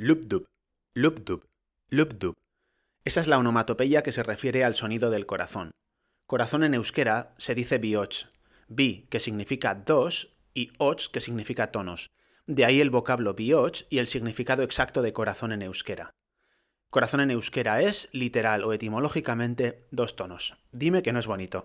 Lubdub, lubdub, lubdub. Esa es la onomatopeya que se refiere al sonido del corazón. Corazón en euskera se dice bioch, bi, que significa dos, y och, que significa tonos. De ahí el vocablo bioch y el significado exacto de corazón en euskera. Corazón en euskera es, literal o etimológicamente, dos tonos. Dime que no es bonito.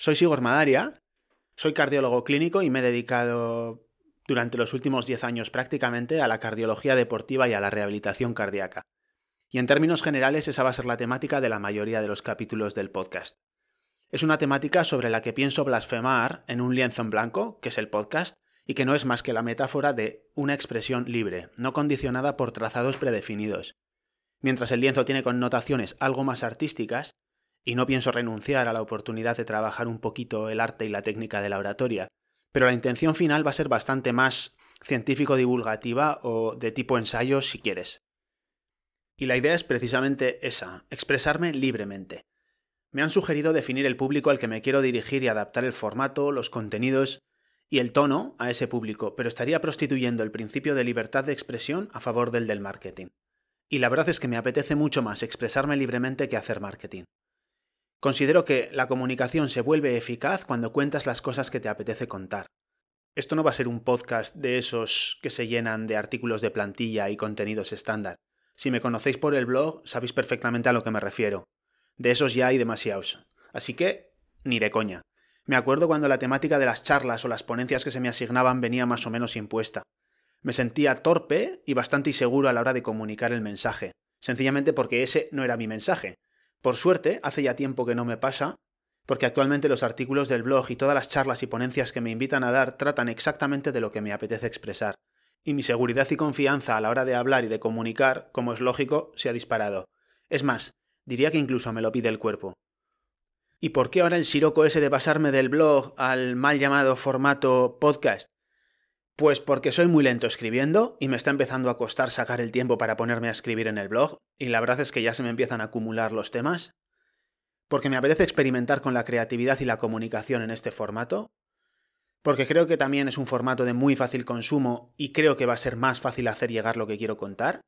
Soy Sigor Madaria, soy cardiólogo clínico y me he dedicado durante los últimos 10 años prácticamente a la cardiología deportiva y a la rehabilitación cardíaca. Y en términos generales esa va a ser la temática de la mayoría de los capítulos del podcast. Es una temática sobre la que pienso blasfemar en un lienzo en blanco, que es el podcast, y que no es más que la metáfora de una expresión libre, no condicionada por trazados predefinidos. Mientras el lienzo tiene connotaciones algo más artísticas, y no pienso renunciar a la oportunidad de trabajar un poquito el arte y la técnica de la oratoria, pero la intención final va a ser bastante más científico-divulgativa o de tipo ensayo si quieres. Y la idea es precisamente esa, expresarme libremente. Me han sugerido definir el público al que me quiero dirigir y adaptar el formato, los contenidos y el tono a ese público, pero estaría prostituyendo el principio de libertad de expresión a favor del del marketing. Y la verdad es que me apetece mucho más expresarme libremente que hacer marketing. Considero que la comunicación se vuelve eficaz cuando cuentas las cosas que te apetece contar. Esto no va a ser un podcast de esos que se llenan de artículos de plantilla y contenidos estándar. Si me conocéis por el blog, sabéis perfectamente a lo que me refiero. De esos ya hay demasiados. Así que, ni de coña. Me acuerdo cuando la temática de las charlas o las ponencias que se me asignaban venía más o menos impuesta. Me sentía torpe y bastante inseguro a la hora de comunicar el mensaje, sencillamente porque ese no era mi mensaje, por suerte, hace ya tiempo que no me pasa, porque actualmente los artículos del blog y todas las charlas y ponencias que me invitan a dar tratan exactamente de lo que me apetece expresar, y mi seguridad y confianza a la hora de hablar y de comunicar, como es lógico, se ha disparado. Es más, diría que incluso me lo pide el cuerpo. ¿Y por qué ahora el siroco ese de pasarme del blog al mal llamado formato podcast? Pues porque soy muy lento escribiendo y me está empezando a costar sacar el tiempo para ponerme a escribir en el blog, y la verdad es que ya se me empiezan a acumular los temas. Porque me apetece experimentar con la creatividad y la comunicación en este formato. Porque creo que también es un formato de muy fácil consumo y creo que va a ser más fácil hacer llegar lo que quiero contar.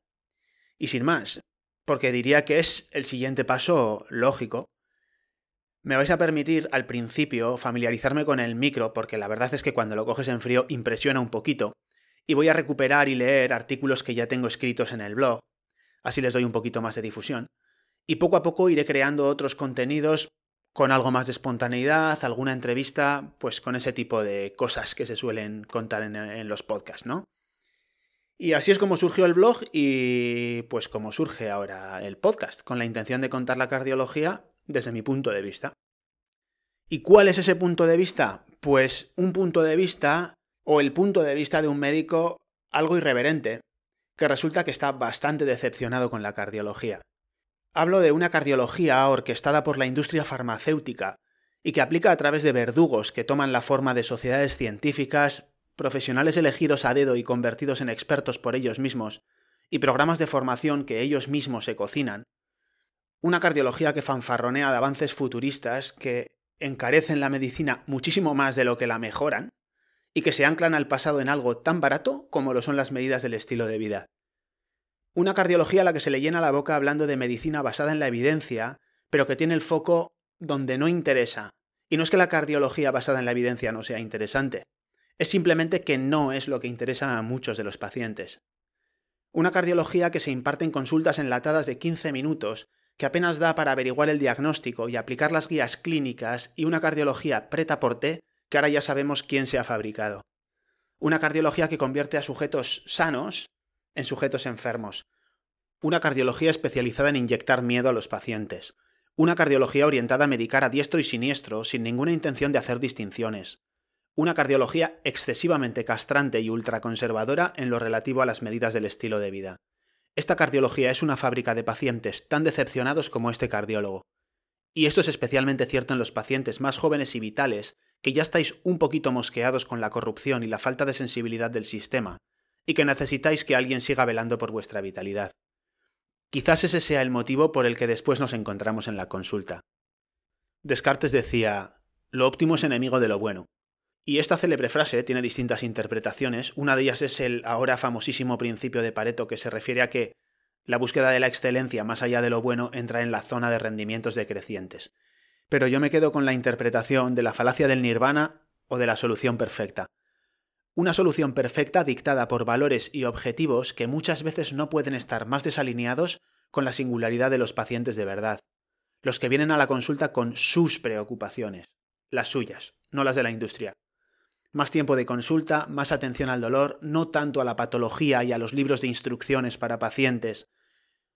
Y sin más, porque diría que es el siguiente paso lógico me vais a permitir al principio familiarizarme con el micro, porque la verdad es que cuando lo coges en frío impresiona un poquito, y voy a recuperar y leer artículos que ya tengo escritos en el blog, así les doy un poquito más de difusión, y poco a poco iré creando otros contenidos con algo más de espontaneidad, alguna entrevista, pues con ese tipo de cosas que se suelen contar en, en los podcasts, ¿no? Y así es como surgió el blog y pues como surge ahora el podcast, con la intención de contar la cardiología desde mi punto de vista. ¿Y cuál es ese punto de vista? Pues un punto de vista o el punto de vista de un médico algo irreverente, que resulta que está bastante decepcionado con la cardiología. Hablo de una cardiología orquestada por la industria farmacéutica y que aplica a través de verdugos que toman la forma de sociedades científicas, profesionales elegidos a dedo y convertidos en expertos por ellos mismos, y programas de formación que ellos mismos se cocinan, una cardiología que fanfarronea de avances futuristas que encarecen la medicina muchísimo más de lo que la mejoran y que se anclan al pasado en algo tan barato como lo son las medidas del estilo de vida. Una cardiología a la que se le llena la boca hablando de medicina basada en la evidencia, pero que tiene el foco donde no interesa. Y no es que la cardiología basada en la evidencia no sea interesante, es simplemente que no es lo que interesa a muchos de los pacientes. Una cardiología que se imparte en consultas enlatadas de 15 minutos que apenas da para averiguar el diagnóstico y aplicar las guías clínicas y una cardiología preta por té que ahora ya sabemos quién se ha fabricado. Una cardiología que convierte a sujetos sanos en sujetos enfermos. Una cardiología especializada en inyectar miedo a los pacientes. Una cardiología orientada a medicar a diestro y siniestro sin ninguna intención de hacer distinciones. Una cardiología excesivamente castrante y ultraconservadora en lo relativo a las medidas del estilo de vida. Esta cardiología es una fábrica de pacientes tan decepcionados como este cardiólogo. Y esto es especialmente cierto en los pacientes más jóvenes y vitales, que ya estáis un poquito mosqueados con la corrupción y la falta de sensibilidad del sistema, y que necesitáis que alguien siga velando por vuestra vitalidad. Quizás ese sea el motivo por el que después nos encontramos en la consulta. Descartes decía, lo óptimo es enemigo de lo bueno. Y esta célebre frase tiene distintas interpretaciones. Una de ellas es el ahora famosísimo principio de Pareto que se refiere a que la búsqueda de la excelencia más allá de lo bueno entra en la zona de rendimientos decrecientes. Pero yo me quedo con la interpretación de la falacia del nirvana o de la solución perfecta. Una solución perfecta dictada por valores y objetivos que muchas veces no pueden estar más desalineados con la singularidad de los pacientes de verdad, los que vienen a la consulta con sus preocupaciones, las suyas, no las de la industria. Más tiempo de consulta, más atención al dolor, no tanto a la patología y a los libros de instrucciones para pacientes.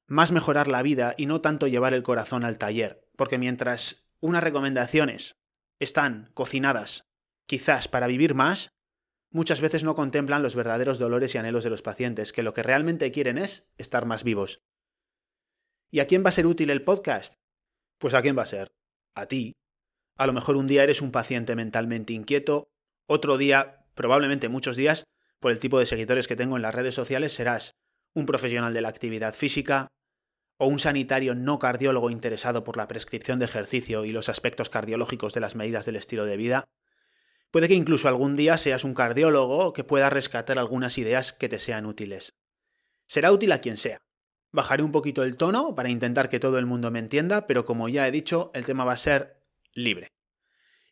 Más mejorar la vida y no tanto llevar el corazón al taller, porque mientras unas recomendaciones están cocinadas, quizás para vivir más, muchas veces no contemplan los verdaderos dolores y anhelos de los pacientes, que lo que realmente quieren es estar más vivos. ¿Y a quién va a ser útil el podcast? Pues a quién va a ser? A ti. A lo mejor un día eres un paciente mentalmente inquieto otro día, probablemente muchos días, por el tipo de seguidores que tengo en las redes sociales, serás un profesional de la actividad física o un sanitario no cardiólogo interesado por la prescripción de ejercicio y los aspectos cardiológicos de las medidas del estilo de vida. Puede que incluso algún día seas un cardiólogo que pueda rescatar algunas ideas que te sean útiles. Será útil a quien sea. Bajaré un poquito el tono para intentar que todo el mundo me entienda, pero como ya he dicho, el tema va a ser libre.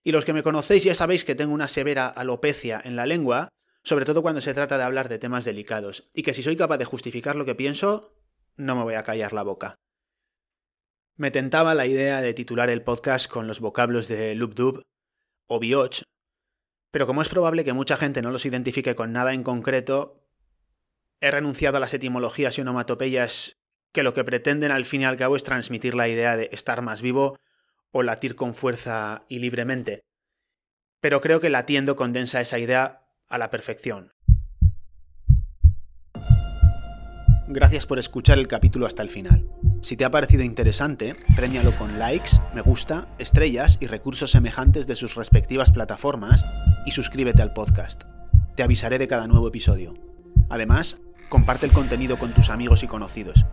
Y los que me conocéis ya sabéis que tengo una severa alopecia en la lengua, sobre todo cuando se trata de hablar de temas delicados, y que si soy capaz de justificar lo que pienso, no me voy a callar la boca. Me tentaba la idea de titular el podcast con los vocablos de Dub o Bioch, pero como es probable que mucha gente no los identifique con nada en concreto, he renunciado a las etimologías y onomatopeyas que lo que pretenden al fin y al cabo es transmitir la idea de estar más vivo o latir con fuerza y libremente. Pero creo que latiendo condensa esa idea a la perfección. Gracias por escuchar el capítulo hasta el final. Si te ha parecido interesante, premialo con likes, me gusta, estrellas y recursos semejantes de sus respectivas plataformas y suscríbete al podcast. Te avisaré de cada nuevo episodio. Además, comparte el contenido con tus amigos y conocidos.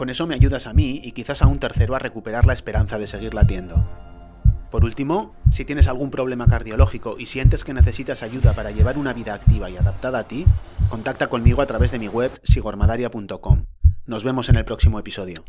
Con eso me ayudas a mí y quizás a un tercero a recuperar la esperanza de seguir latiendo. Por último, si tienes algún problema cardiológico y sientes que necesitas ayuda para llevar una vida activa y adaptada a ti, contacta conmigo a través de mi web sigormadaria.com. Nos vemos en el próximo episodio.